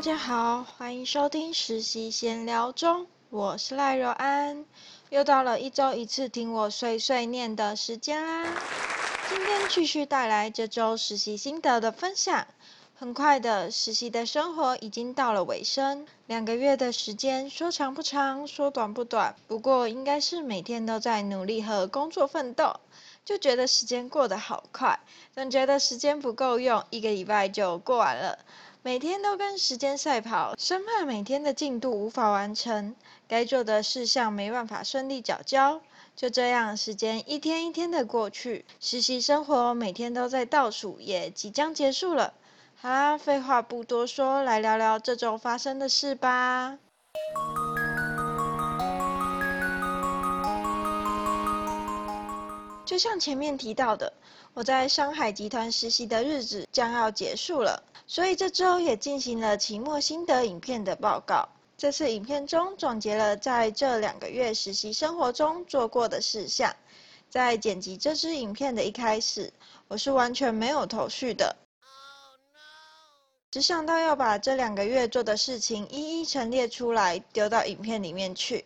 大家好，欢迎收听实习闲聊中，我是赖若安，又到了一周一次听我碎碎念的时间啦。今天继续带来这周实习心得的分享。很快的，实习的生活已经到了尾声，两个月的时间说长不长，说短不短，不过应该是每天都在努力和工作奋斗，就觉得时间过得好快，总觉得时间不够用，一个礼拜就过完了。每天都跟时间赛跑，生怕每天的进度无法完成，该做的事项没办法顺利缴交。就这样，时间一天一天的过去，实习生活每天都在倒数，也即将结束了。好啦，废话不多说，来聊聊这周发生的事吧。就像前面提到的，我在上海集团实习的日子将要结束了，所以这周也进行了期末心得影片的报告。这次影片中总结了在这两个月实习生活中做过的事项。在剪辑这支影片的一开始，我是完全没有头绪的，只想到要把这两个月做的事情一一陈列出来，丢到影片里面去。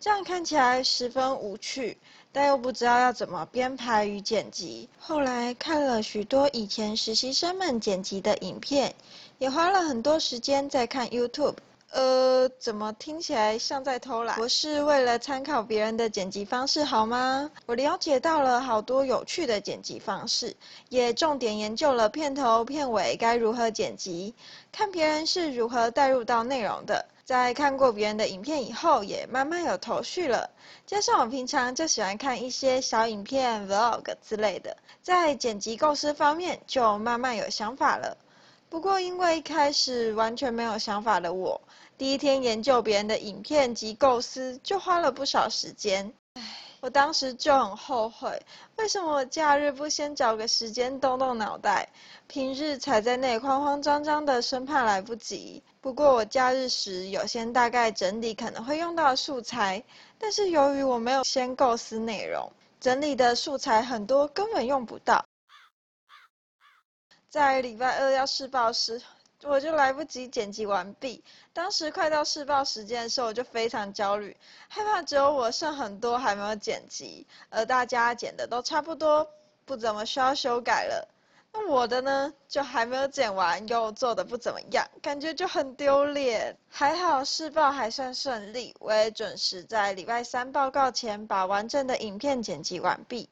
这样看起来十分无趣，但又不知道要怎么编排与剪辑。后来看了许多以前实习生们剪辑的影片，也花了很多时间在看 YouTube。呃，怎么听起来像在偷懒？我是为了参考别人的剪辑方式，好吗？我了解到了好多有趣的剪辑方式，也重点研究了片头、片尾该如何剪辑，看别人是如何带入到内容的。在看过别人的影片以后，也慢慢有头绪了。加上我平常就喜欢看一些小影片、vlog 之类的，在剪辑构思方面就慢慢有想法了。不过因为一开始完全没有想法的我，第一天研究别人的影片及构思就花了不少时间。唉。我当时就很后悔，为什么我假日不先找个时间动动脑袋，平日才在那慌慌张张的，生怕来不及。不过我假日时有先大概整理可能会用到的素材，但是由于我没有先构思内容，整理的素材很多根本用不到。在礼拜二要试报时。我就来不及剪辑完毕。当时快到试报时间的时候，我就非常焦虑，害怕只有我剩很多还没有剪辑，而大家剪的都差不多，不怎么需要修改了。那我的呢，就还没有剪完，又做的不怎么样，感觉就很丢脸。还好试报还算顺利，我也准时在礼拜三报告前把完整的影片剪辑完毕。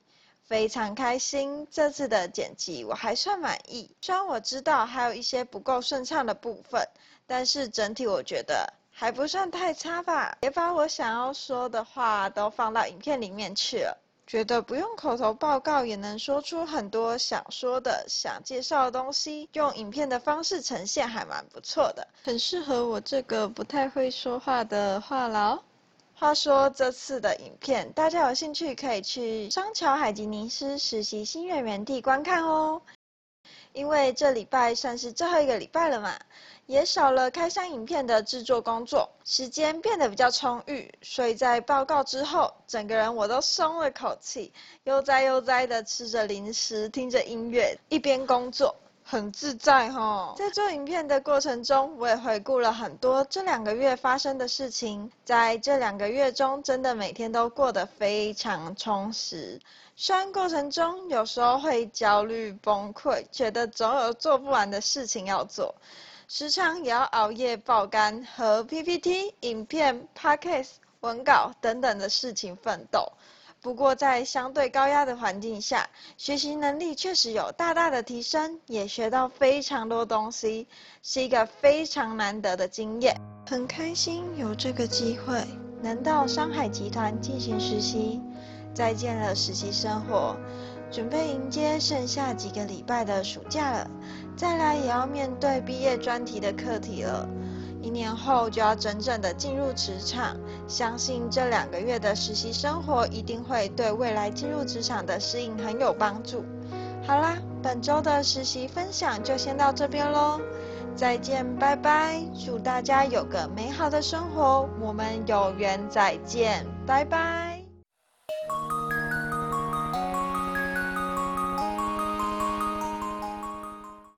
非常开心，这次的剪辑我还算满意。虽然我知道还有一些不够顺畅的部分，但是整体我觉得还不算太差吧。也把我想要说的话都放到影片里面去了，觉得不用口头报告也能说出很多想说的、想介绍的东西，用影片的方式呈现还蛮不错的，很适合我这个不太会说话的话痨。话说这次的影片，大家有兴趣可以去双桥海吉尼斯实习新月园地观看哦。因为这礼拜算是最后一个礼拜了嘛，也少了开箱影片的制作工作，时间变得比较充裕，所以在报告之后，整个人我都松了口气，悠哉悠哉的吃着零食，听着音乐，一边工作。很自在哈，在做影片的过程中，我也回顾了很多这两个月发生的事情。在这两个月中，真的每天都过得非常充实。虽然过程中有时候会焦虑崩溃，觉得总有做不完的事情要做，时常也要熬夜爆肝和 PPT、影片、Podcast、文稿等等的事情奋斗。不过在相对高压的环境下，学习能力确实有大大的提升，也学到非常多东西，是一个非常难得的经验。很开心有这个机会能到商海集团进行实习，再见了实习生活，准备迎接剩下几个礼拜的暑假了，再来也要面对毕业专题的课题了。一年后就要整整的进入职场，相信这两个月的实习生活一定会对未来进入职场的适应很有帮助。好啦，本周的实习分享就先到这边喽，再见，拜拜，祝大家有个美好的生活，我们有缘再见，拜拜。